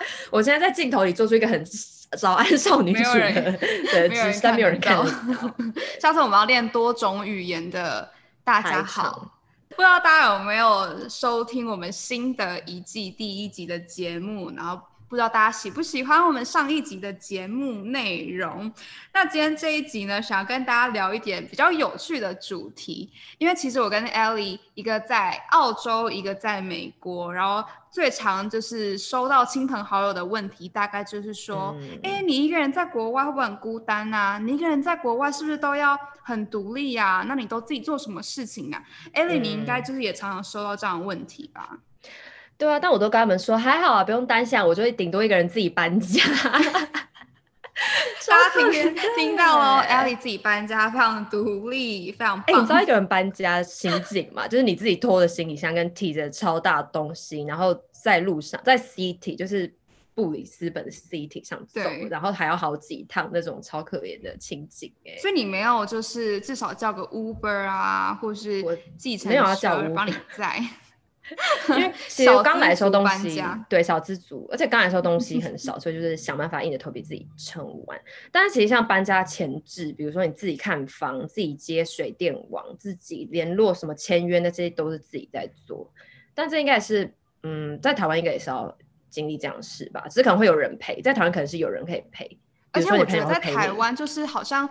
我现在在镜头里做出一个很早安少女组的的姿势，但没有人看到。下次我们要练多种语言的。大家好，不知道大家有没有收听我们新的一季第一集的节目，然后。不知道大家喜不喜欢我们上一集的节目内容？那今天这一集呢，想要跟大家聊一点比较有趣的主题。因为其实我跟 Ellie 一个在澳洲，一个在美国，然后最常就是收到亲朋好友的问题，大概就是说：哎、嗯，你一个人在国外会不会很孤单啊？你一个人在国外是不是都要很独立呀？那你都自己做什么事情啊？Ellie，你应该就是也常常收到这样的问题吧？对啊，但我都跟他们说还好啊，不用担心，我就会顶多一个人自己搬家。大家今天听到了，Ellie 自己搬家，非常独立，非常棒。哎，你知道一个人搬家心境吗？就是你自己拖着行李箱跟提着超大东西，然后在路上，在 City 就是布里斯本的 City 上走，然后还要好几趟那种超可怜的情景。哎，所以你没有就是至少叫个 Uber 啊，或是计程车，没有要叫 Uber 帮你载。因为 其实刚来收东西对小资族，而且刚来的时候东西很少，所以就是想办法硬着头皮自己撑完。但是其实像搬家前置，比如说你自己看房、自己接水电网、自己联络什么签约的这些都是自己在做。但这应该是嗯，在台湾应该也是要经历这样的事吧？只是可能会有人陪，在台湾可能是有人可以陪。而且我觉得在台湾就是好像。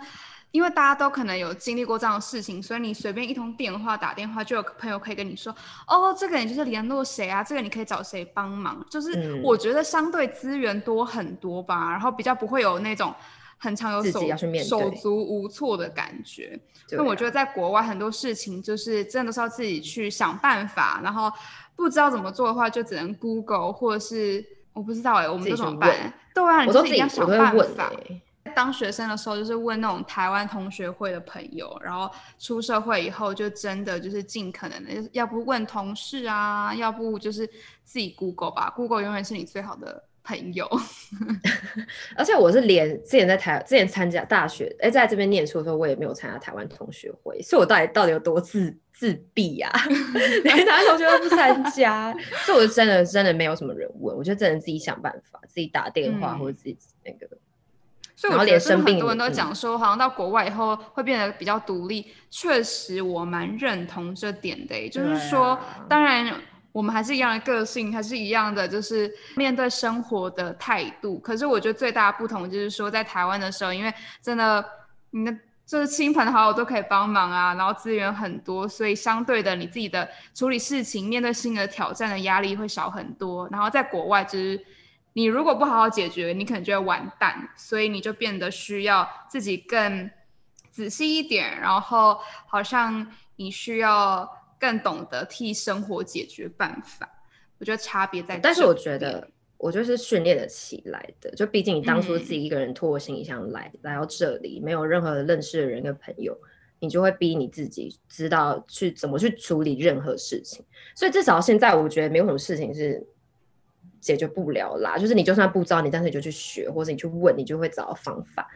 因为大家都可能有经历过这样的事情，所以你随便一通电话打电话，就有朋友可以跟你说：“哦，这个人就是联络谁啊？这个你可以找谁帮忙？”就是我觉得相对资源多很多吧，然后比较不会有那种很常有手手足无措的感觉。那我觉得在国外很多事情就是真的都是要自己去想办法，然后不知道怎么做的话，就只能 Google 或者是我不知道哎、欸，我们都怎么办？对啊，你自己要想办法。当学生的时候，就是问那种台湾同学会的朋友，然后出社会以后，就真的就是尽可能的，要不问同事啊，要不就是自己 Google 吧，Google 永远是你最好的朋友。而且我是连之前在台之前参加大学，哎，在这边念书的时候，我也没有参加台湾同学会，所以我到底到底有多自自闭呀、啊？连台湾同学会不参加，所以我真的真的没有什么人问，我就真的自己想办法，自己打电话、嗯、或者自己那个。所以我觉得很多人都讲说，好像到国外以后会变得比较独立。确实，我蛮认同这点的。也就是说，当然我们还是一样的个性，还是一样的，就是面对生活的态度。可是我觉得最大的不同就是说，在台湾的时候，因为真的你的就是亲朋好友都可以帮忙啊，然后资源很多，所以相对的你自己的处理事情、面对新的挑战的压力会少很多。然后在国外就是。你如果不好好解决，你可能就会完蛋，所以你就变得需要自己更仔细一点，然后好像你需要更懂得替生活解决办法。我觉得差别在，但是我觉得我就是训练得起来的，就毕竟你当初自己一个人拖行李箱来、嗯、来到这里，没有任何认识的人跟朋友，你就会逼你自己知道去怎么去处理任何事情。所以至少现在我觉得没有什么事情是。解决不了啦，就是你就算不知道，你但是你就去学，或者你去问，你就会找到方法。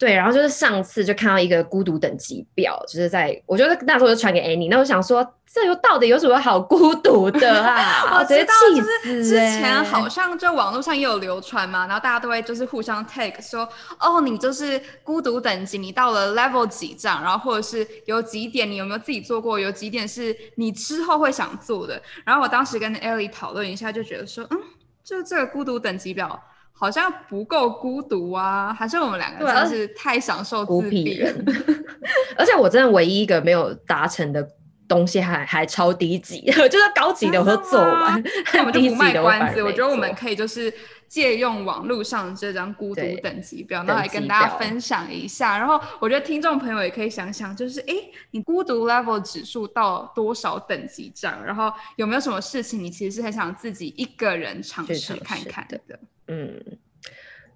对，然后就是上次就看到一个孤独等级表，就是在我觉得那时候就传给 Annie，那我想说这又到底有什么好孤独的啊？我知道，就是之前好像就网络上也有流传嘛，然后大家都会就是互相 tag 说，哦，你就是孤独等级，你到了 level 几这样，然后或者是有几点你有没有自己做过，有几点是你之后会想做的。然后我当时跟 Ellie 讨论一下，就觉得说，嗯，就这个孤独等级表。好像不够孤独啊，还是我们两个真的是太享受自闭了。而且我真的唯一一个没有达成的东西还还超低级，就是高级的我都做完，那我们就不卖关子。我觉得我们可以就是借用网络上这张孤独等级表，然后来跟大家分享一下。然后我觉得听众朋友也可以想想，就是哎，你孤独 level 指数到多少等级这样？然后有没有什么事情你其实是很想自己一个人尝试看看的？嗯，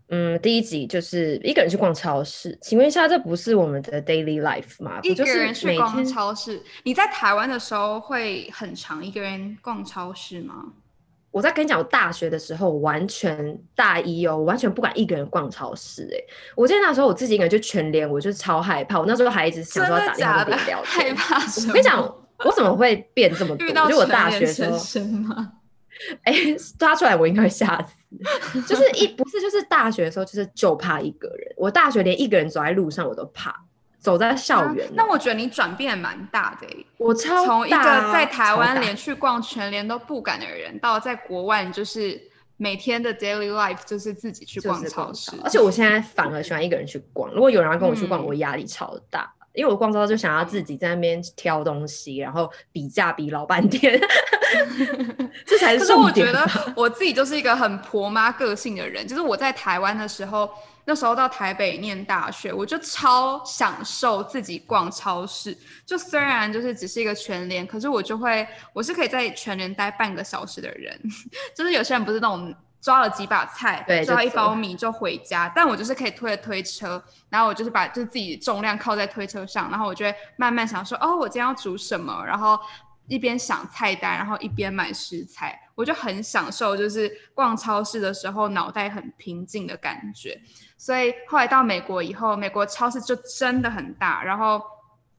嗯，第一集就是一个人去逛超市。请问一下，这不是我们的 daily life 吗？一个人去逛超市，你在台湾的时候会很常一个人逛超市吗？我在跟你讲，我大学的时候完全大一哦，我完全不敢一个人逛超市哎。我记得那时候我自己一个人去全联，我就超害怕。我那时候还一直想说要打电话跟你聊天。害怕？我跟你讲，我怎么会变这么多？就我大学的时候。哎、欸，抓出来我应该会吓死。就是一不是就是大学的时候，就是就怕一个人。我大学连一个人走在路上我都怕，走在校园、啊。那我觉得你转变蛮大的、欸。我超从一个在台湾连去逛全联都不敢的人，到在国外就是每天的 daily life 就是自己去逛超市。而且我现在反而喜欢一个人去逛。如果有人要跟我去逛，嗯、我压力超大。因为我逛超市就想要自己在那边挑东西，然后比价比老半天，这才是重点。可是我觉得我自己就是一个很婆妈个性的人，就是我在台湾的时候，那时候到台北念大学，我就超享受自己逛超市。就虽然就是只是一个全联，可是我就会，我是可以在全联待半个小时的人。就是有些人不是那种。抓了几把菜，对，抓一包米就回家。但我就是可以推着推车，然后我就是把就是自己重量靠在推车上，然后我就会慢慢想说，哦，我今天要煮什么，然后一边想菜单，然后一边买食材，我就很享受，就是逛超市的时候脑袋很平静的感觉。所以后来到美国以后，美国超市就真的很大，然后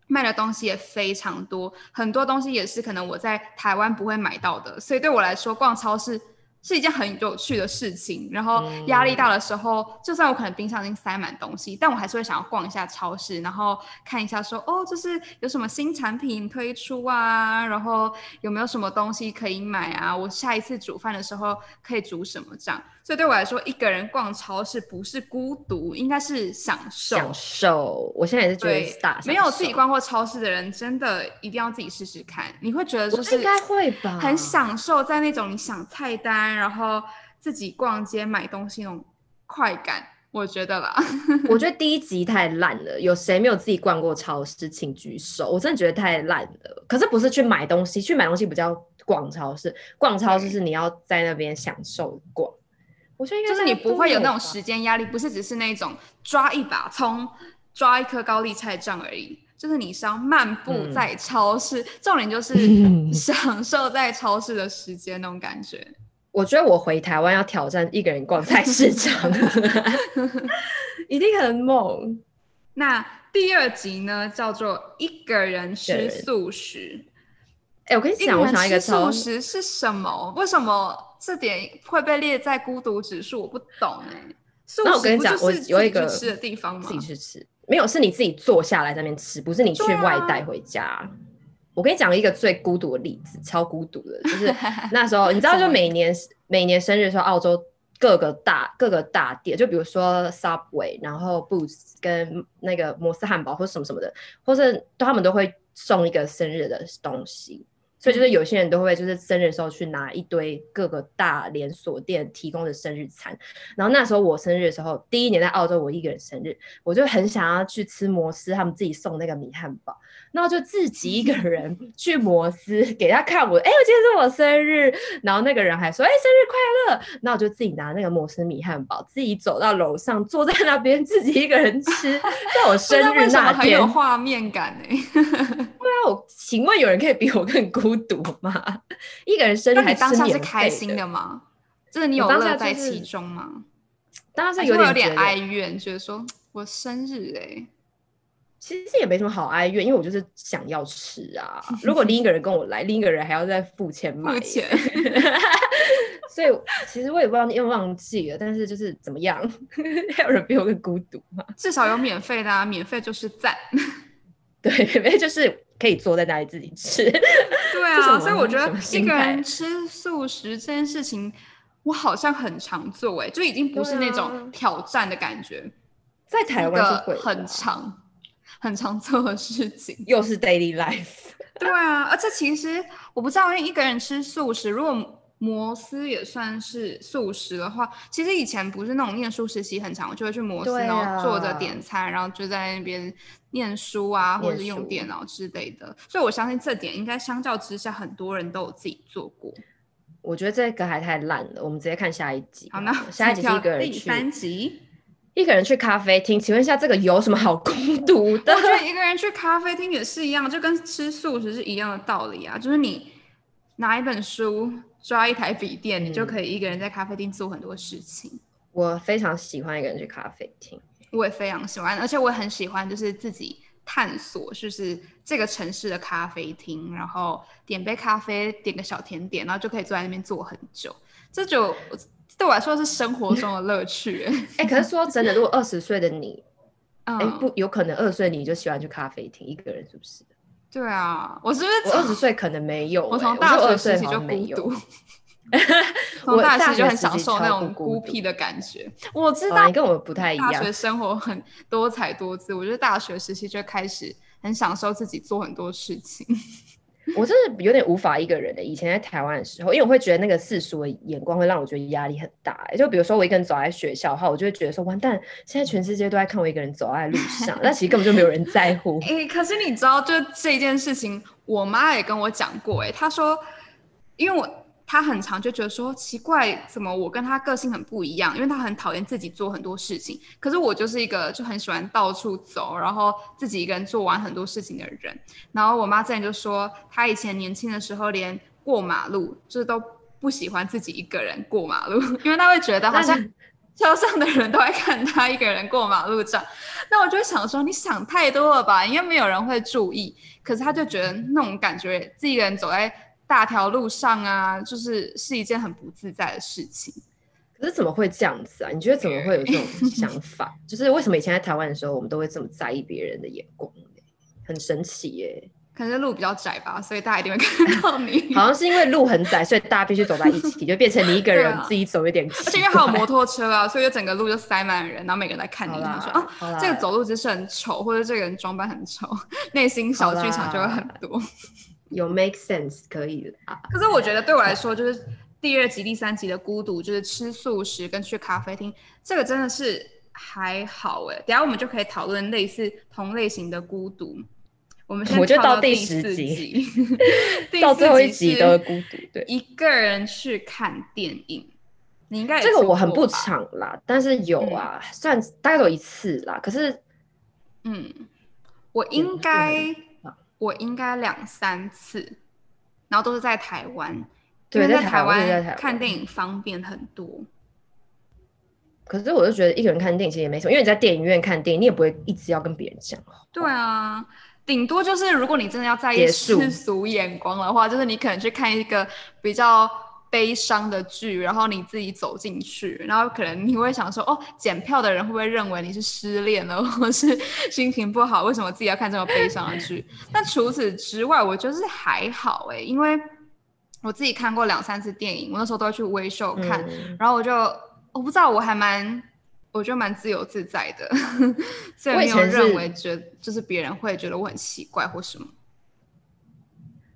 卖的东西也非常多，很多东西也是可能我在台湾不会买到的，所以对我来说逛超市。是一件很有趣的事情，然后压力大的时候，嗯、就算我可能冰箱已经塞满东西，但我还是会想要逛一下超市，然后看一下说，哦，就是有什么新产品推出啊，然后有没有什么东西可以买啊，我下一次煮饭的时候可以煮什么这样。所以对我来说，一个人逛超市不是孤独，应该是享受。享受，我现在也是觉得大。没有自己逛过超市的人，真的一定要自己试试看。你会觉得就是应该会吧，很享受在那种你想菜单，然后自己逛街买东西那种快感。我觉得啦，我觉 得第一集太烂了。有谁没有自己逛过超市？请举手。我真的觉得太烂了。可是不是去买东西，去买东西不叫逛超市。逛超市是你要在那边享受逛。我觉得应该就是你不会有那种时间压力，不是只是那种抓一把葱、抓一颗高丽菜这样而已。就是你是要漫步在超市，嗯、重点就是 享受在超市的时间那种感觉。我觉得我回台湾要挑战一个人逛菜市场，一定很猛。那第二集呢，叫做一个人吃素食。哎、欸，我跟你讲，我想一个素食是什么？为什么？这点会被列在孤独指数，我不懂哎、欸。那我跟你讲，我有一个吃的地方吗？自己去吃，没有，是你自己坐下来在那边吃，不是你去外带回家。啊、我跟你讲一个最孤独的例子，超孤独的，就是 那时候你知道，就每年每年生日的时候，澳洲各个大各个大店，就比如说 Subway，然后 Boots 跟那个摩斯汉堡或什么什么的，或是他们都会送一个生日的东西。所以就是有些人都会就是生日的时候去拿一堆各个大连锁店提供的生日餐，然后那时候我生日的时候，第一年在澳洲我一个人生日，我就很想要去吃摩斯他们自己送那个米汉堡，然后就自己一个 人去摩斯给他看我，哎，我今天是我生日，然后那个人还说，哎，生日快乐，那我就自己拿那个摩斯米汉堡，自己走到楼上坐在那边自己一个人吃，在我生日那天，很有画面感哎，对啊，我请问有人可以比我更孤独吗？一个人生日还当下是开心的吗？就是你有乐在其中吗？当时有点有点哀怨，觉得说我生日哎、欸，其实也没什么好哀怨，因为我就是想要吃啊。如果另一个人跟我来，另一个人还要再付钱买钱，所以其实我也不知道你又忘记了。但是就是怎么样，还有人比我更孤独吗？至少有免费的啊，免费就是赞。对，免费就是。可以坐在那里自己吃，对啊，所以我觉得一个人吃素食这件事情，我好像很常做，哎，就已经不是那种挑战的感觉，在台湾是会很常很常做的事情，又是 daily life，对啊，而且其实我不知道，因为一个人吃素食，如果。摩斯也算是素食的话，其实以前不是那种念书时期很长，我就会去摩斯，啊、然后坐着点餐，然后就在那边念书啊，或者用电脑之类的。所以我相信这点应该相较之下，很多人都有自己做过。我觉得这个还太烂了，我们直接看下一集。好，那下一集是一个人去第三集，一个人去咖啡厅。请问一下，这个有什么好孤独的？我觉得一个人去咖啡厅也是一样，就跟吃素食是一样的道理啊。就是你拿一本书，抓一台笔电，嗯，你就可以一个人在咖啡厅做很多事情。我非常喜欢一个人去咖啡厅，我也非常喜欢，而且我也很喜欢，就是自己。探索就是这个城市的咖啡厅，然后点杯咖啡，点个小甜点，然后就可以坐在那边坐很久。这就对我来说是生活中的乐趣。哎、欸，可是说真的，如果二十岁的你，哎、嗯，不，有可能二十岁你就喜欢去咖啡厅一个人，是不是？对啊，我是不是？我二十岁可能没有、欸，我从大学时期就孤独。从大学就很享受那种孤僻的感觉。我知道、哦、你跟我不太一样，大学生活很多彩多姿。我觉得大学时期就开始很享受自己做很多事情。我真的有点无法一个人的。以前在台湾的时候，因为我会觉得那个世俗的眼光会让我觉得压力很大。就比如说我一个人走在学校的话，我就会觉得说完蛋，现在全世界都在看我一个人走在路上，那其实根本就没有人在乎。哎、欸，可是你知道，就这件事情，我妈也跟我讲过。哎，她说，因为我。他很常就觉得说奇怪，怎么我跟他个性很不一样？因为他很讨厌自己做很多事情，可是我就是一个就很喜欢到处走，然后自己一个人做完很多事情的人。然后我妈之前就说，她以前年轻的时候连过马路就是都不喜欢自己一个人过马路，因为她会觉得好像车上的人都在看她一个人过马路这样。那我就想说，你想太多了吧？因为没有人会注意。可是她就觉得那种感觉，自己一个人走在。大条路上啊，就是是一件很不自在的事情。可是怎么会这样子啊？你觉得怎么会有这种 想法？就是为什么以前在台湾的时候，我们都会这么在意别人的眼光？很神奇耶！可能路比较窄吧，所以大家一定会看到你。好像是因为路很窄，所以大家必须走在一起，就变成你一个人 自己走有点。而且因为还有摩托车啊，所以就整个路就塞满了人，然后每个人在看你，他说啊，这个走路姿势很丑，或者这个人装扮很丑，内心小剧场就会很多。有 make sense 可以的，可是我觉得对我来说，就是第二集、第三集的孤独，就是吃素食跟去咖啡厅，这个真的是还好哎。等下我们就可以讨论类似同类型的孤独。我们先跳到 第四集，到最后一集的孤独，对，一个人去看电影，你应该这个我很不常啦，但是有啊，嗯、算大概有一次啦。可是，嗯，我应该。我应该两三次，然后都是在台湾，对，在台湾看电影方便很多。可是我就觉得一个人看电影其实也没什么，因为你在电影院看电影，你也不会一直要跟别人讲。对啊，顶多就是如果你真的要在意世俗眼光的话，就是你可能去看一个比较。悲伤的剧，然后你自己走进去，然后可能你会想说，哦，检票的人会不会认为你是失恋了，或是心情不好？为什么自己要看这么悲伤的剧？但除此之外，我觉得是还好哎，因为我自己看过两三次电影，我那时候都会去微秀看，嗯、然后我就我不知道，我还蛮我觉得蛮自由自在的，所以没有认为觉就是别人会觉得我很奇怪或什么。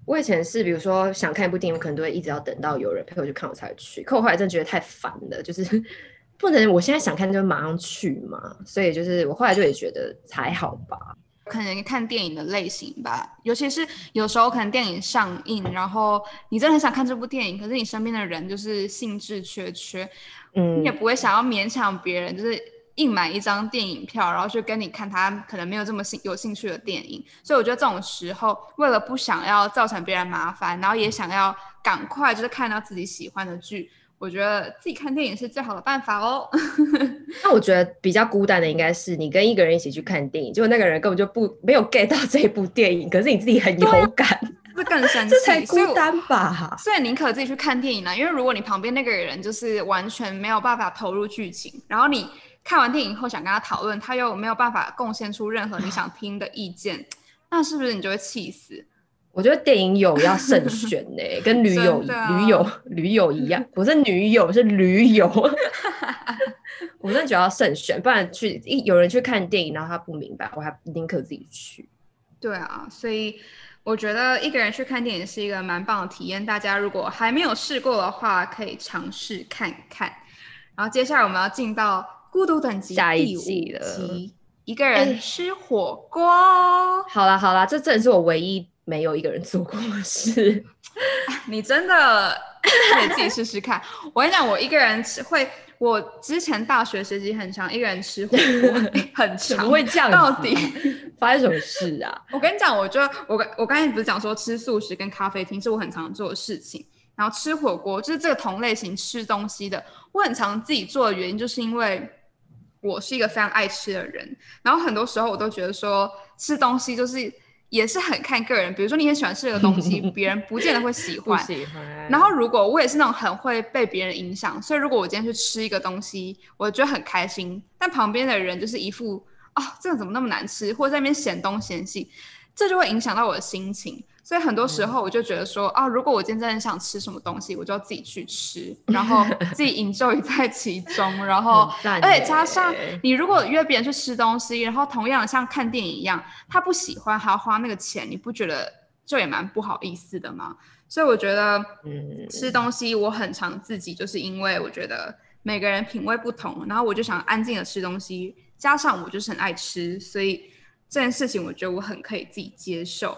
我以前是，比如说想看一部电影，我可能都会一直要等到有人陪我去看，我才会去。可我后来真的觉得太烦了，就是 不能我现在想看就马上去嘛。所以就是我后来就也觉得还好吧。可能看电影的类型吧，尤其是有时候可能电影上映，然后你真的很想看这部电影，可是你身边的人就是兴致缺缺，嗯，你也不会想要勉强别人，就是。硬买一张电影票，然后去跟你看他可能没有这么兴有兴趣的电影，所以我觉得这种时候，为了不想要造成别人麻烦，然后也想要赶快就是看到自己喜欢的剧，我觉得自己看电影是最好的办法哦。那我觉得比较孤单的应该是你跟一个人一起去看电影，结果那个人根本就不没有 get 到这部电影，可是你自己很有感，这更生气，这才孤单吧？所以宁可自己去看电影呢，因为如果你旁边那个人就是完全没有办法投入剧情，然后你。看完电影后想跟他讨论，他又没有办法贡献出任何你想听的意见，那是不是你就会气死？我觉得电影友要慎选呢、欸，跟女友、啊、女友、女友一样，不是女友是驴友。我真的觉得要慎选，不然去一有人去看电影，然后他不明白，我还宁可自己去。对啊，所以我觉得一个人去看电影是一个蛮棒的体验，大家如果还没有试过的话，可以尝试看看。然后接下来我们要进到。孤独等级下一集了，一个人吃火锅。欸、好啦好啦，这真的是我唯一没有一个人做过的事。你真的可以自己试试看。我跟你讲，我一个人吃会，我之前大学时期很长，一个人吃火锅 很长，会这样？到底发生什么事啊？我跟你讲，我就我我刚才不是讲说吃素食跟咖啡厅是我很常做的事情，然后吃火锅就是这个同类型吃东西的，我很常自己做的原因就是因为我是一个非常爱吃的人，然后很多时候我都觉得说吃东西就是。也是很看个人，比如说你很喜欢吃这个东西，别人不见得会喜欢。喜欢。然后如果我也是那种很会被别人影响，所以如果我今天去吃一个东西，我觉得很开心，但旁边的人就是一副啊、哦，这个怎么那么难吃，或者在那边嫌东嫌西，这就会影响到我的心情。所以很多时候我就觉得说、嗯、啊，如果我今天真的很想吃什么东西，我就要自己去吃，然后 自己 enjoy 在其中，然后而且加上你如果约别人去吃东西，然后同样像看电影一样，他不喜欢还要花那个钱，你不觉得就也蛮不好意思的吗？所以我觉得，嗯，吃东西我很常自己，就是因为我觉得每个人品味不同，然后我就想安静的吃东西，加上我就是很爱吃，所以这件事情我觉得我很可以自己接受。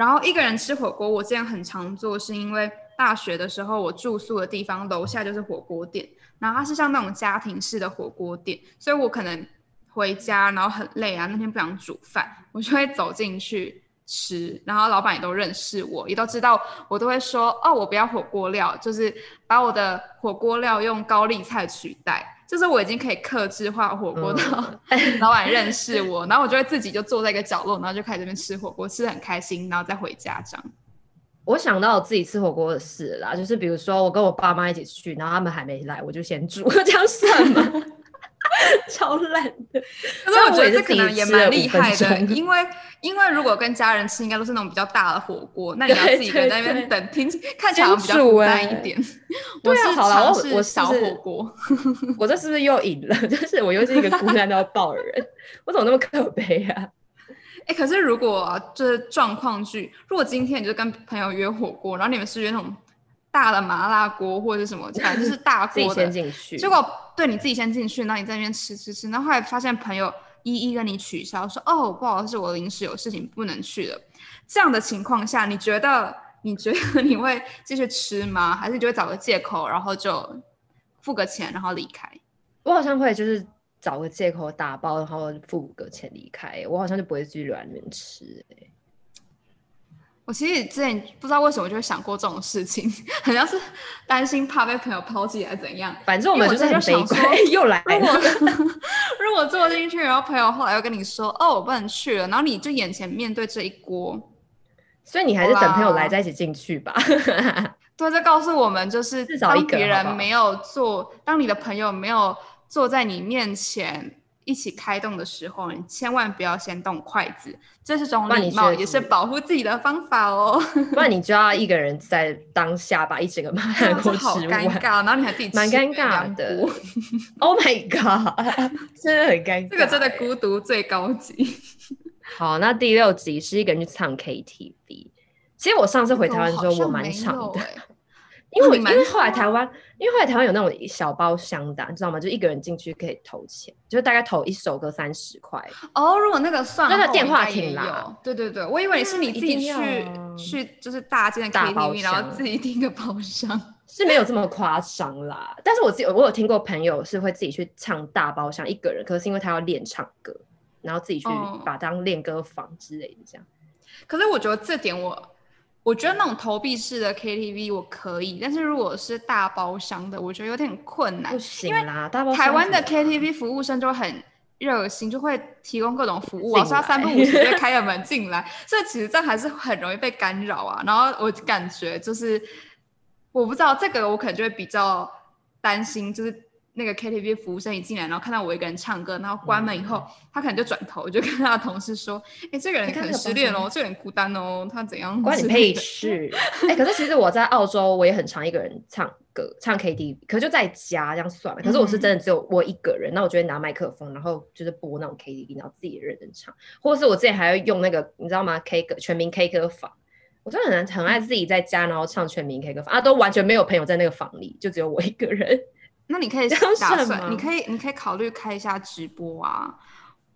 然后一个人吃火锅，我之前很常做，是因为大学的时候我住宿的地方楼下就是火锅店，然后它是像那种家庭式的火锅店，所以我可能回家然后很累啊，那天不想煮饭，我就会走进去吃，然后老板也都认识我，也都知道我都会说哦，我不要火锅料，就是把我的火锅料用高丽菜取代。就是我已经可以克制化火锅到 老板认识我，嗯、然后我就会自己就坐在一个角落，然后就开始这边吃火锅，吃的很开心，然后再回家这样。我想到我自己吃火锅的事啦，就是比如说我跟我爸妈一起去，然后他们还没来，我就先煮，这样算吗？超烂的，可是我觉得这可能也蛮厉害的，因为因为如果跟家人吃，应该都是那种比较大的火锅，那你要自己在那边等，听看起来比较孤单一点。我是，好了，我我小火锅，我这是不是又赢了？就是我又是一个孤单到爆的人，我怎么那么可悲啊？哎，可是如果就是状况剧，如果今天你就跟朋友约火锅，然后你们是约那种。大的麻辣锅或者什么，反正就是大锅的。结果对你自己先进去，然后你在那边吃吃吃，然后后来发现朋友一一跟你取消，说哦不好意思，我临时有事情不能去了。这样的情况下，你觉得你觉得你会继续吃吗？还是你就会找个借口，然后就付个钱，然后离开？我好像会就是找个借口打包，然后付个钱离开。我好像就不会继续留在那边吃。我其实之前不知道为什么就会想过这种事情，好像是担心怕被朋友抛弃还是怎样。反正我们就是很悲观，又来了。如果 如果坐进去，然后朋友后来又跟你说：“哦，我不能去了。”然后你就眼前面对这一锅，所以你还是等朋友来再一起进去吧。对，这告诉我们就是，当别人没有坐，当你的朋友没有坐在你面前。一起开动的时候，你千万不要先动筷子，这是种礼貌，也是保护自己的方法哦。不然你就要一个人在当下把一整个麻辣锅吃完，好尴尬，然后你还自己 吃，蛮尴尬的。Oh my god，真的很尴尬，这个真的孤独最高级。好，那第六集是一个人去唱 KTV。其实我上次回台湾的时候，我蛮唱的。因为因为后来台湾，因为后来台湾有那种小包厢的，你知道吗？就一个人进去可以投钱，就大概投一首歌三十块。哦，如果那个算，那个电话亭啦。对对对，我以为你是你自己去去，就是大间的 KTV，然后自己订个包厢，是没有这么夸张啦。但是我自己我有听过朋友是会自己去唱大包厢一个人，可是因为他要练唱歌，然后自己去把当练歌房之类的这样。可是我觉得这点我。我觉得那种投币式的 KTV 我可以，但是如果是大包厢的，我觉得有点困难。不行啦，大包。台湾的 KTV 服务生就很热心，就会提供各种服务啊，说他三不五时就开个门进来，所以其实这还是很容易被干扰啊。然后我感觉就是，我不知道这个我可能就会比较担心，就是。那个 KTV 服务生一进来，然后看到我一个人唱歌，然后关门以后，嗯、他可能就转头就跟他的同事说：“哎，这个人可能失恋哦，这个人孤单哦，他怎样？”关你屁事！哎，可是其实我在澳洲，我也很常一个人唱歌，唱 KTV，可是就在家这样算了。可是我是真的只有我一个人，那、嗯、我就会拿麦克风，然后就是播那种 KTV，然后自己认真唱，或者是我之前还要用那个，你知道吗？K 歌全民 K 歌房，我真的很很爱自己在家，然后唱全民 K 歌房啊，都完全没有朋友在那个房里，就只有我一个人。那你可以打算，你可以，你可以考虑开一下直播啊。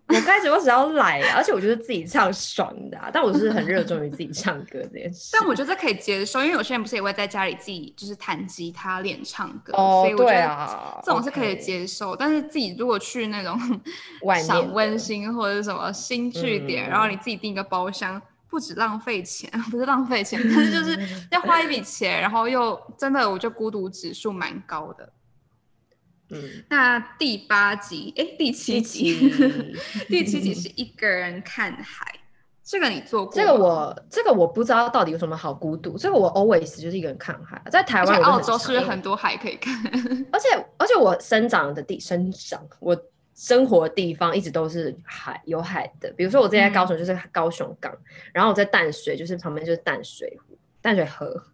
我开直播只要来，而且我觉得自己唱爽的、啊，但我是很热衷于自己唱歌这件事。但我觉得可以接受，因为有些人不是也会在家里自己就是弹吉他练唱歌，哦、所以我觉得这种是可以接受。哦、但是自己如果去那种小温馨或者什么新据点，然后你自己订一个包厢，不止浪费钱，不是浪费钱，但是就是 要花一笔钱，然后又真的我觉得孤独指数蛮高的。嗯，那第八集，哎，第七集，第七集是一个人看海，这个你做过？这个我，这个我不知道到底有什么好孤独。这个我 always 就是一个人看海，在台湾、澳洲是不是很多海可以看？而且，而且我生长的地，生长我生活的地方一直都是海，有海的。比如说我之前在高雄就是高雄港，嗯、然后我在淡水就是旁边就是淡水湖、淡水河，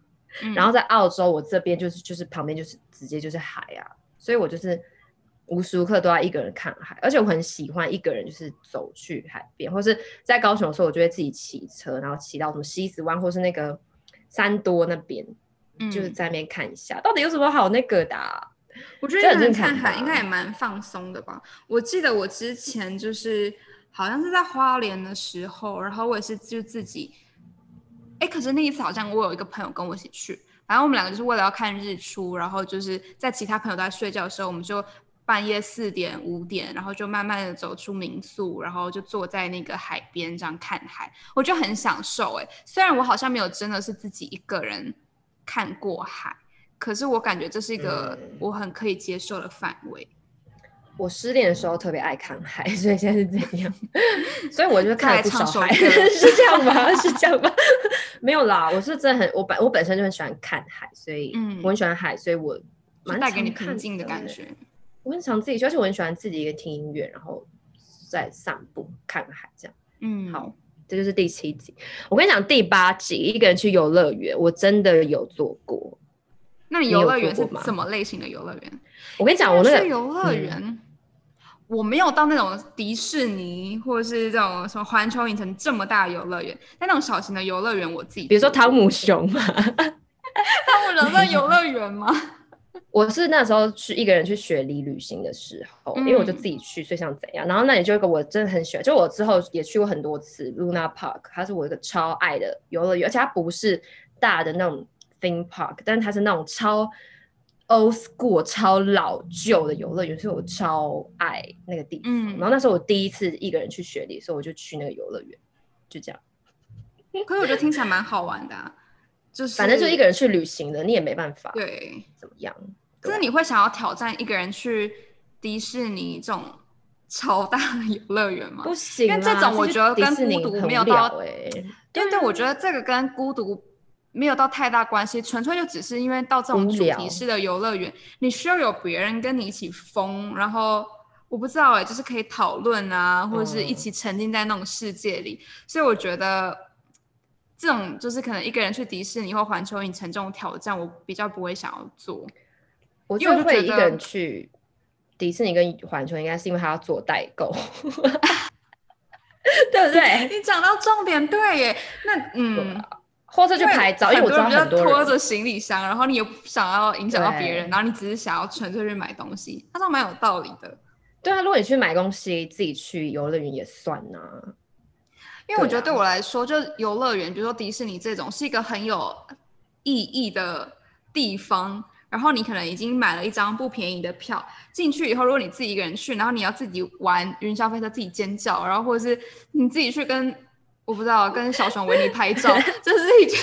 嗯、然后在澳洲我这边就是就是旁边就是直接就是海啊。所以我就是无时无刻都要一个人看海，而且我很喜欢一个人就是走去海边，或是在高雄的时候，我就会自己骑车，然后骑到什么西子湾或是那个三多那边，嗯、就是在那边看一下，到底有什么好那个的、啊。我觉得看海应该也蛮放松的吧。我记得我之前就是好像是在花莲的时候，然后我也是就自己，哎，可是那一次好像我有一个朋友跟我一起去。然后我们两个就是为了要看日出，然后就是在其他朋友都在睡觉的时候，我们就半夜四点五点，然后就慢慢的走出民宿，然后就坐在那个海边这样看海，我就很享受哎。虽然我好像没有真的是自己一个人看过海，可是我感觉这是一个我很可以接受的范围。我失恋的时候特别爱看海，所以现在是怎样？所以我就看了不少海，是这样吗？是这样吗？没有啦，我是真的很，我本我本身就很喜欢看海，所以我很喜欢海，所以我蛮带给你平静的感觉。我很常自己，而且我很喜欢自己一个听音乐，然后在散步看海这样。嗯，好，这就是第七集。我跟你讲，第八集一个人去游乐园，我真的有做过。那你游乐园是什么类型的游乐园？我跟你讲，我那个游乐园。我没有到那种迪士尼或者是这种什么环球影城这么大的游乐园，但那种小型的游乐园，我自己比如说汤姆熊嘛，汤姆熊在游乐园吗？我是那时候去一个人去雪梨旅行的时候，嗯、因为我就自己去，所以想怎样？然后那里就一个我真的很喜欢，就我之后也去过很多次 Luna Park，它是我一个超爱的游乐园，而且它不是大的那种 theme park，但是它是那种超。old school 超老旧的游乐园，所以我超爱那个地方。嗯、然后那时候我第一次一个人去雪梨，所以我就去那个游乐园，就这样。可是我觉得听起来蛮好玩的、啊，就是反正就一个人去旅行的，你也没办法。对，怎么样？就是你会想要挑战一个人去迪士尼这种超大的游乐园吗？不行，因为这种我觉得跟孤独没有到。哎、欸，对对，我觉得这个跟孤独。没有到太大关系，纯粹就只是因为到这种主题式的游乐园，你需要有别人跟你一起疯，然后我不知道哎，就是可以讨论啊，或者是一起沉浸在那种世界里，嗯、所以我觉得这种就是可能一个人去迪士尼或环球影城这种挑战，我比较不会想要做。我就会一个人去迪士尼跟环球，应该是因为他要做代购，对不对？你讲到重点，对耶，那嗯。或者去拍照，因为我知道很多人拖着行李箱，然后你又不想要影响到别人，然后你只是想要纯粹去买东西，他倒蛮有道理的。对啊，如果你去买东西，自己去游乐园也算呐。因为我觉得对我来说，就游乐园，比如说迪士尼这种，是一个很有意义的地方。然后你可能已经买了一张不便宜的票，进去以后，如果你自己一个人去，然后你要自己玩云霄飞车，自己尖叫，然后或者是你自己去跟。我不知道跟小熊维尼拍照，这是一件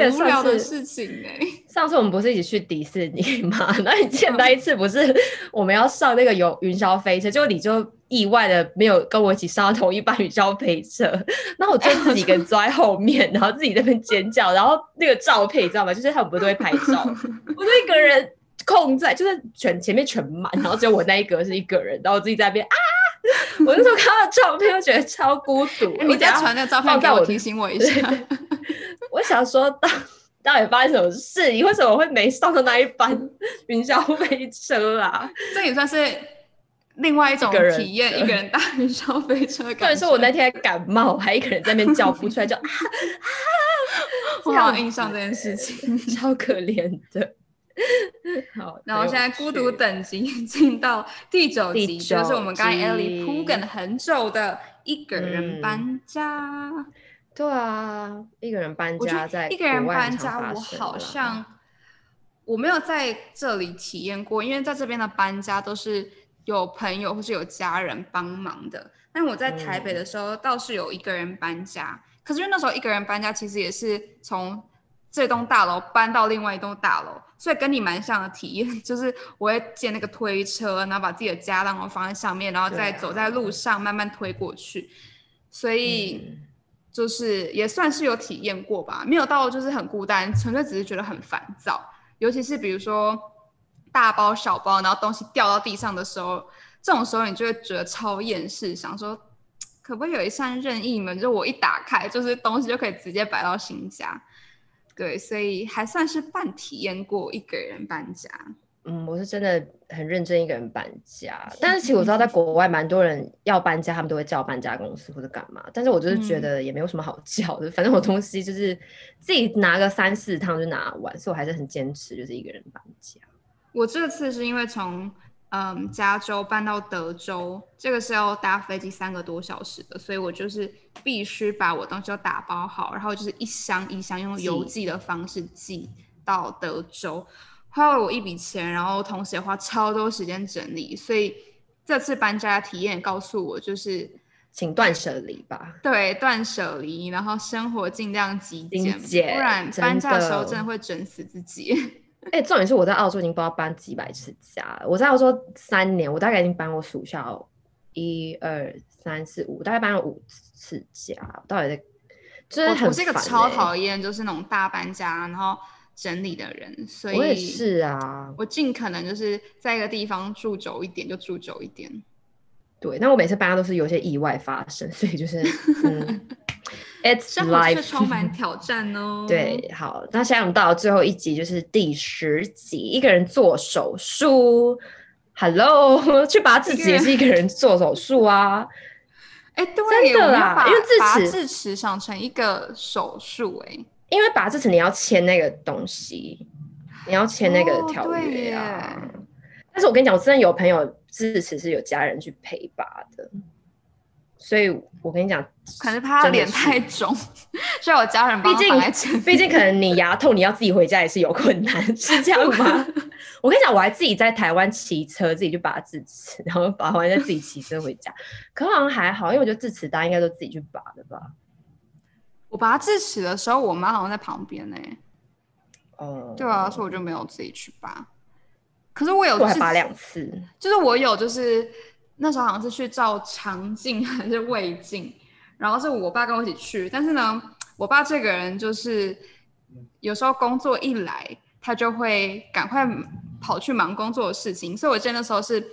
很无聊的事情哎、欸。上次我们不是一起去迪士尼 吗？那你记得那一次不是我们要上那个有云霄飞车，就你就意外的没有跟我一起上同一班云霄飞车，那我就自己一个人坐在后面，然后自己在那边尖叫，然后那个照片你知道吗？就是他们不是都会拍照，我就一个人空在，就是全前面全满，然后只有我那一格是一个人，然后我自己在那边啊。我那时候看到照片，我觉得超孤独。欸、你再传那个照片给我，提醒我一下。我想说到，到到底发生什么事？你为什么会没上到那一班云霄飞车啊？这也算是另外一种体验，一个人搭云霄飞车。特别是我那天感冒，还一个人在那边叫不出来，就啊啊！我好印象这件事情，超可怜的。好，然后现在孤独等级进到第九集，就是我们刚才 Ellie 铺梗很久的一个人搬家。嗯、对啊，一个人搬家在一个人搬家，我好像我没有在这里体验过，因为在这边的搬家都是有朋友或是有家人帮忙的。但我在台北的时候倒是有一个人搬家，嗯、可是因为那时候一个人搬家，其实也是从。这栋大楼搬到另外一栋大楼，所以跟你蛮像的体验，就是我会借那个推车，然后把自己的家当放在上面，然后再走在路上慢慢推过去。所以就是也算是有体验过吧，没有到就是很孤单，纯粹只是觉得很烦躁。尤其是比如说大包小包，然后东西掉到地上的时候，这种时候你就会觉得超厌世，想说 可不可以有一扇任意门，就我一打开，就是东西就可以直接摆到新家。对，所以还算是半体验过一个人搬家。嗯，我是真的很认真一个人搬家，但是其实我知道在国外蛮多人要搬家，他们都会叫搬家公司或者干嘛。但是我就是觉得也没有什么好叫的，嗯、反正我东西就是自己拿个三四趟就拿完，所以我还是很坚持就是一个人搬家。我这次是因为从。嗯，加州搬到德州，这个是要搭飞机三个多小时的，所以我就是必须把我东西都打包好，然后就是一箱一箱用邮寄的方式寄到德州，花了我一笔钱，然后同时也花超多时间整理，所以这次搬家的体验告诉我就是，请断舍离吧。对，断舍离，然后生活尽量极简，简不然搬家的时候真的会整死自己。哎、欸，重点是我在澳洲已经不知道搬几百次家了。我在澳洲三年，我大概已经搬过数下一二三四五，大概搬了五次家。到底在，就是很、欸、我是一个超讨厌就是那种大搬家然后整理的人，所以我也是啊。我尽可能就是在一个地方住久一点就住久一点。对，那我每次搬家都是有些意外发生，所以就是。嗯 It's life 充满挑战哦。对，好，那现在我们到了最后一集，就是第十集，一个人做手术。Hello，去拔智齿也是一个人做手术啊。哎，对，真的啦，因为智齿智齿想成一个手术，哎，因为拔智齿你要签那个东西，你要签那个条约啊。哦、但是我跟你讲，我真的有朋友智齿是有家人去陪拔的。所以我跟你讲，可能怕他脸太肿，所以我家人帮。毕竟，毕竟可能你牙痛，你要自己回家也是有困难，是这样吗？我跟你讲，我还自己在台湾骑车，自己去拔智齿，然后拔完再自己骑车回家。可好像还好，因为我觉得智齿大家应该都自己去拔的吧。我拔智齿的时候，我妈好像在旁边呢、欸。哦、嗯，对啊，所以我就没有自己去拔。可是我有，我还拔两次，就是我有，就是。那时候好像是去照肠镜 还是胃镜，然后是我爸跟我一起去。但是呢，我爸这个人就是有时候工作一来，他就会赶快跑去忙工作的事情。所以我记得那时候是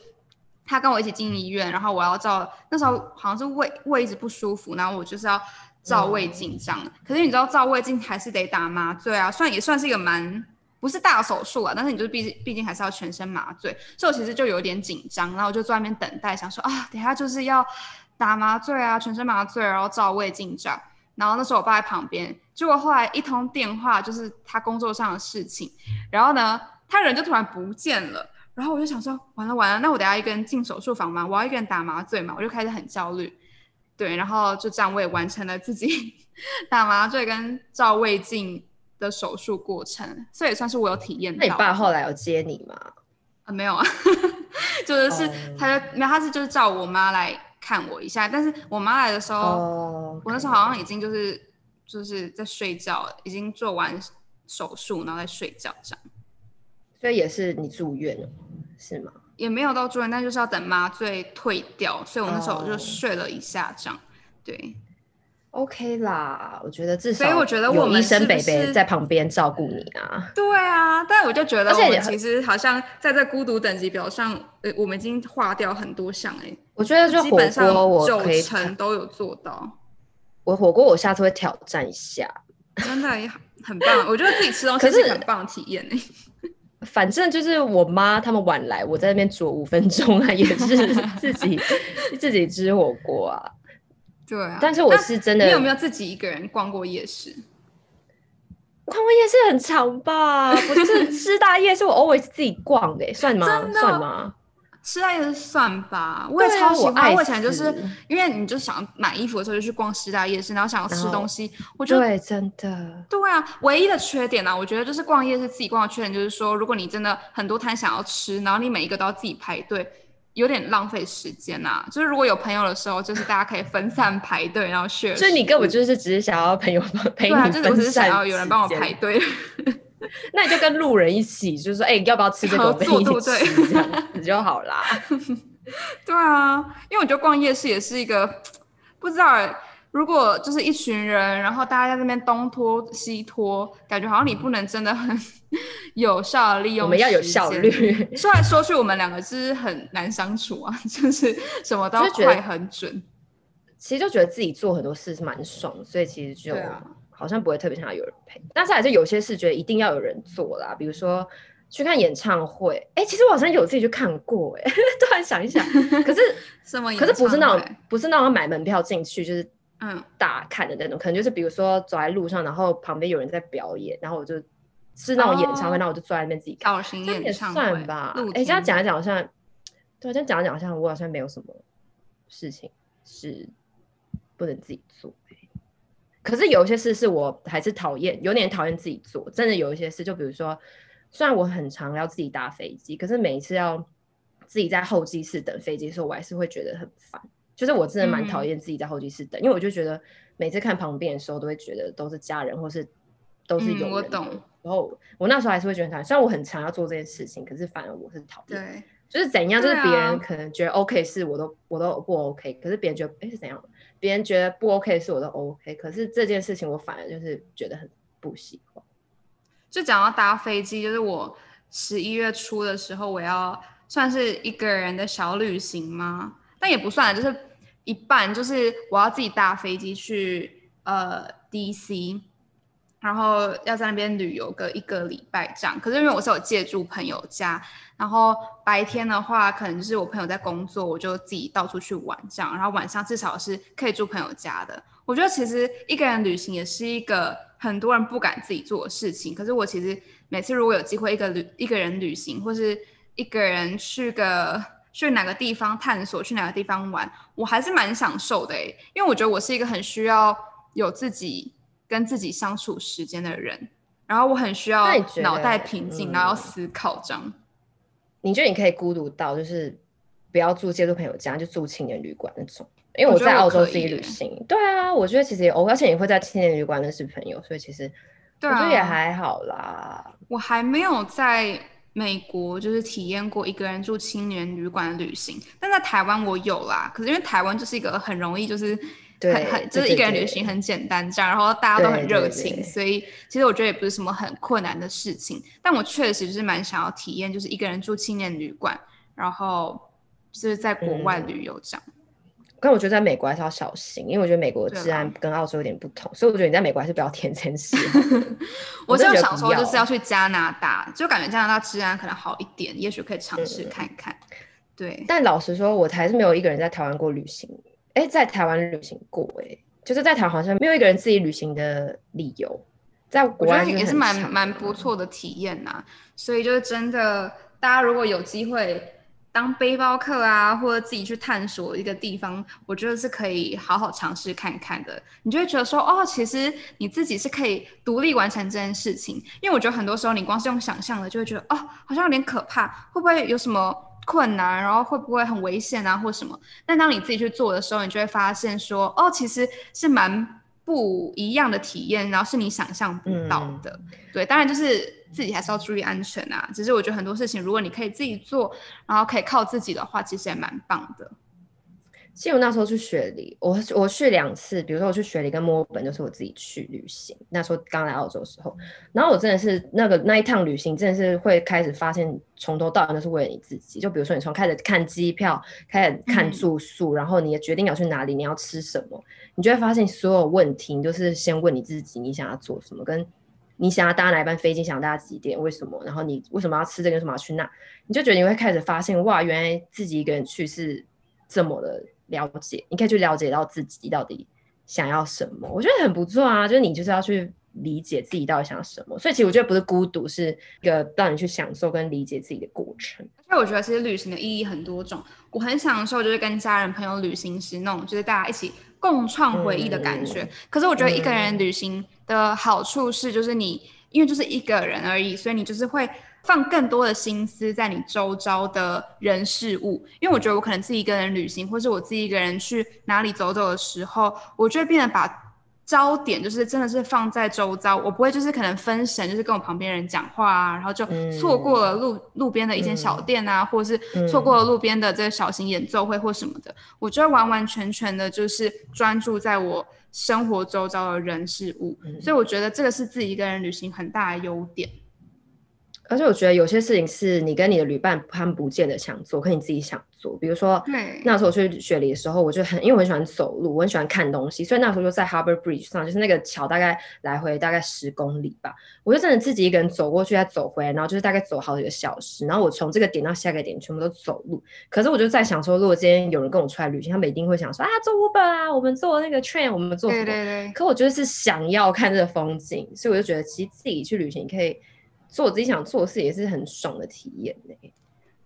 他跟我一起进医院，然后我要照，那时候好像是胃胃一直不舒服，然后我就是要照胃镜这样。可是你知道照胃镜还是得打麻醉啊，算也算是一个蛮。不是大手术啊，但是你就是毕竟毕竟还是要全身麻醉，所以我其实就有点紧张，然后我就坐在那边等待，想说啊，等下就是要打麻醉啊，全身麻醉，然后照胃镜这样。然后那时候我爸在旁边，结果后来一通电话就是他工作上的事情，然后呢，他人就突然不见了，然后我就想说完了完了，那我等下一个人进手术房吗？我要一个人打麻醉嘛，我就开始很焦虑，对，然后就这样我也完成了自己 打麻醉跟照胃镜的手术过程，所以也算是我有体验到。那你爸后来有接你吗？啊，没有啊，就是是他就没有，他是就是叫我妈来看我一下。但是我妈来的时候，oh. 我那时候好像已经就是就是在睡觉，已经做完手术，然后在睡觉这样。所以也是你住院了，是吗？也没有到住院，但就是要等麻醉退掉，所以我那时候就睡了一下这样。Oh. 对。OK 啦，我觉得至少，所以我觉得我们医生北北在旁边照顾你啊。对啊，但我就觉得，而且其实好像在这孤独等级表上，呃，我们已经划掉很多项哎。我觉得就火锅，我可以九成都有做到。我火锅，我下次会挑战一下，真的也很棒。我觉得自己吃东西是很棒的体验哎。反正就是我妈他们晚来，我在那边煮五分钟啊，也是 自己自己吃火锅啊。对啊，但是我是真的。你有没有自己一个人逛过夜市？逛过夜市很长吧？不是 师大夜市，我 always 自己逛的，算吗？算吗？师大夜市算吧，我也超喜欢。我以前就是因为你就想买衣服的时候就去逛师大夜市，然后想要吃东西，我觉得对，真的对啊。唯一的缺点呢、啊，我觉得就是逛夜市自己逛的缺点，就是说如果你真的很多摊想要吃，然后你每一个都要自己排队。有点浪费时间呐、啊，就是如果有朋友的时候，就是大家可以分散排队，然后 share。所以你根本就是只是想要朋友陪你分散，对啊，就是我只是想要有人帮我排队。那你就跟路人一起，就是说，哎、欸，要不要吃这个？我们一起吃，这样子就好啦。对啊，因为我觉得逛夜市也是一个不知道哎。如果就是一群人，然后大家在那边东拖西拖，感觉好像你不能真的很有效的利用。我们要有效率。说来说去，我们两个是很难相处啊，就是什么都要快很准。其实就觉得自己做很多事是蛮爽，所以其实就好像不会特别想要有人陪。啊、但是还是有些事觉得一定要有人做啦，比如说去看演唱会。哎、欸，其实我好像有自己去看过、欸，哎，突然想一想。可是什么？可是不是那种，不是那种买门票进去，就是。嗯，大看的那种，可能就是比如说走在路上，然后旁边有人在表演，然后我就是那种演唱会，那、哦、我就坐在那边自己看。造型演唱会，也算吧？哎，这样讲一讲，好像对，这样讲一讲，好像我好像没有什么事情是不能自己做。可是有一些事是我还是讨厌，有点讨厌自己做。真的有一些事，就比如说，虽然我很常要自己搭飞机，可是每一次要自己在候机室等飞机的时候，我还是会觉得很烦。就是我真的蛮讨厌自己在候机室等，嗯，因为我就觉得每次看旁边的时候，都会觉得都是家人，或是都是有人，嗯。我懂。然后我那时候还是会觉得很讨厌，虽然我很常要做这件事情，可是反而我是讨厌。对。就是怎样，就是别人可能觉得 OK 是我都我都不 OK，可是别人觉得哎是怎样？别人觉得不 OK 是我都 OK，可是这件事情我反而就是觉得很不喜欢。就讲到搭飞机，就是我十一月初的时候，我要算是一个人的小旅行吗？但也不算，就是。一半就是我要自己搭飞机去呃 DC，然后要在那边旅游个一个礼拜这样。可是因为我是有借住朋友家，然后白天的话可能就是我朋友在工作，我就自己到处去玩这样。然后晚上至少是可以住朋友家的。我觉得其实一个人旅行也是一个很多人不敢自己做的事情。可是我其实每次如果有机会一个旅一个人旅行，或是一个人去个。去哪个地方探索，去哪个地方玩，我还是蛮享受的诶，因为我觉得我是一个很需要有自己跟自己相处时间的人，然后我很需要脑袋平静，然后要思考这样。你觉得你可以孤独到就是不要住借住朋友家，就住青年旅馆那种？因为我在澳洲自己旅行，对啊，我觉得其实也而且你会在青年旅馆认识朋友，所以其实我觉得也还好啦。我还没有在。美国就是体验过一个人住青年旅馆的旅行，但在台湾我有啦。可是因为台湾就是一个很容易，就是很很就是一个人旅行很简单这样，然后大家都很热情，对对对，所以其实我觉得也不是什么很困难的事情。但我确实就是蛮想要体验，就是一个人住青年旅馆，然后就是在国外旅游这样。嗯但我觉得在美国还是要小心，因为我觉得美国的治安跟澳洲有点不同，所以我觉得你在美国还是不要填这件事。我就想说，就是要去加拿大，就感觉加拿大治安可能好一点，也许可以尝试看看。嗯、对，但老实说，我还是没有一个人在台湾过旅行。哎，在台湾旅行过，哎，就是在台湾好像没有一个人自己旅行的理由。在国外也是蛮蛮不错的体验呐，所以就是真的，大家如果有机会。当背包客啊，或者自己去探索一个地方，我觉得是可以好好尝试看看的。你就会觉得说，哦，其实你自己是可以独立完成这件事情。因为我觉得很多时候你光是用想象的，就会觉得，哦，好像有点可怕，会不会有什么困难，然后会不会很危险啊，或什么？但当你自己去做的时候，你就会发现说，哦，其实是蛮不一样的体验，然后是你想象不到的。嗯、对，当然就是。自己还是要注意安全啊！只是我觉得很多事情，如果你可以自己做，然后可以靠自己的话，其实也蛮棒的。其实我那时候去雪梨，我我去两次，比如说我去雪梨跟墨尔本，就是我自己去旅行。那时候刚来澳洲的时候，然后我真的是那个那一趟旅行，真的是会开始发现，从头到尾都是为了你自己。就比如说你从开始看机票，开始看住宿，嗯、然后你也决定要去哪里，你要吃什么，你就会发现所有问题，你就是先问你自己，你想要做什么跟。你想要搭哪一班飞机？想要搭几点？为什么？然后你为什么要吃这个？为什么要去那？你就觉得你会开始发现，哇，原来自己一个人去是这么的了解。你可以去了解到自己到底想要什么，我觉得很不错啊。就是你就是要去理解自己到底想要什么。所以其实我觉得不是孤独，是一个让你去享受跟理解自己的过程。所以我觉得其实旅行的意义很多种，我很享受就是跟家人朋友旅行时那种就是大家一起共创回忆的感觉。嗯、可是我觉得一个人旅行的好处是，就是你、嗯、因为就是一个人而已，所以你就是会。放更多的心思在你周遭的人事物，因为我觉得我可能自己一个人旅行，或是我自己一个人去哪里走走的时候，我就会变得把焦点就是真的是放在周遭，我不会就是可能分神，就是跟我旁边人讲话啊，然后就错过了路、嗯、路边的一间小店啊，嗯、或者是错过了路边的这个小型演奏会或什么的，我就会完完全全的就是专注在我生活周遭的人事物，嗯、所以我觉得这个是自己一个人旅行很大的优点。而且我觉得有些事情是你跟你的旅伴他们不见得想做，可你自己想做。比如说，对那时候我去雪梨的时候，我就很因为我很喜欢走路，我很喜欢看东西，所以那时候就在 Harbour Bridge 上，就是那个桥大概来回大概十公里吧，我就真的自己一个人走过去再走回来，然后就是大概走好几个小时，然后我从这个点到下个点全部都走路。可是我就在想说，如果今天有人跟我出来旅行，他们一定会想说啊，坐 Uber 啊，我们坐那个 train，我们坐什么？对对对。可我就是想要看这个风景，所以我就觉得其实自己去旅行可以。做我自己想做的事也是很爽的体验呢、欸。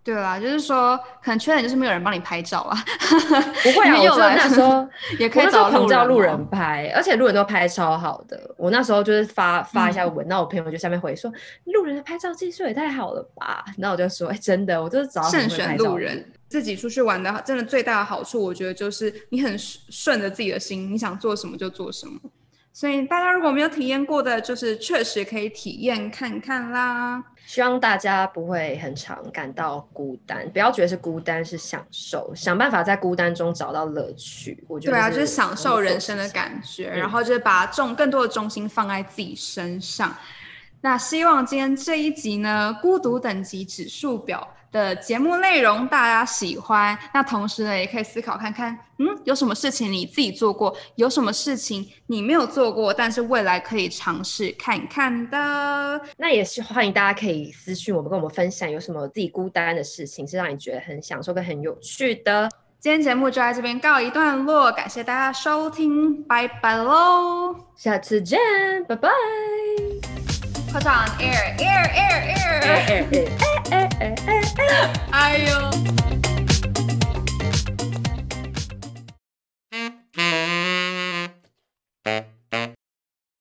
对啦，就是说，可能缺点就是没有人帮你拍照啊。不会啊，我那时候也可以找路叫路人拍，而且路人都拍超好的。我那时候就是发发一下文，那、嗯、我朋友就下面回说，路人的拍照技术也太好了吧。然后我就说，哎、欸，真的，我就是找慎选路人。自己出去玩的，真的最大的好处，我觉得就是你很顺着自己的心，你想做什么就做什么。所以大家如果没有体验过的，就是确实可以体验看看啦。希望大家不会很常感到孤单，不要觉得是孤单，是享受，想办法在孤单中找到乐趣。我觉得对啊，就是享受人生的感觉，嗯、然后就是把重更多的重心放在自己身上。那希望今天这一集呢，孤独等级指数表的节目内容大家喜欢，那同时呢，也可以思考看看，嗯，有什么事情你自己做过，有什么事情你没有做过，但是未来可以尝试看看的。那也是欢迎大家可以私讯我们，跟我们分享有什么自己孤单的事情是让你觉得很享受跟很有趣的。今天节目就在这边告一段落，感谢大家收听，拜拜喽，下次见，拜拜。Air, air, air, air, air, air, air, air, air. 哎呦。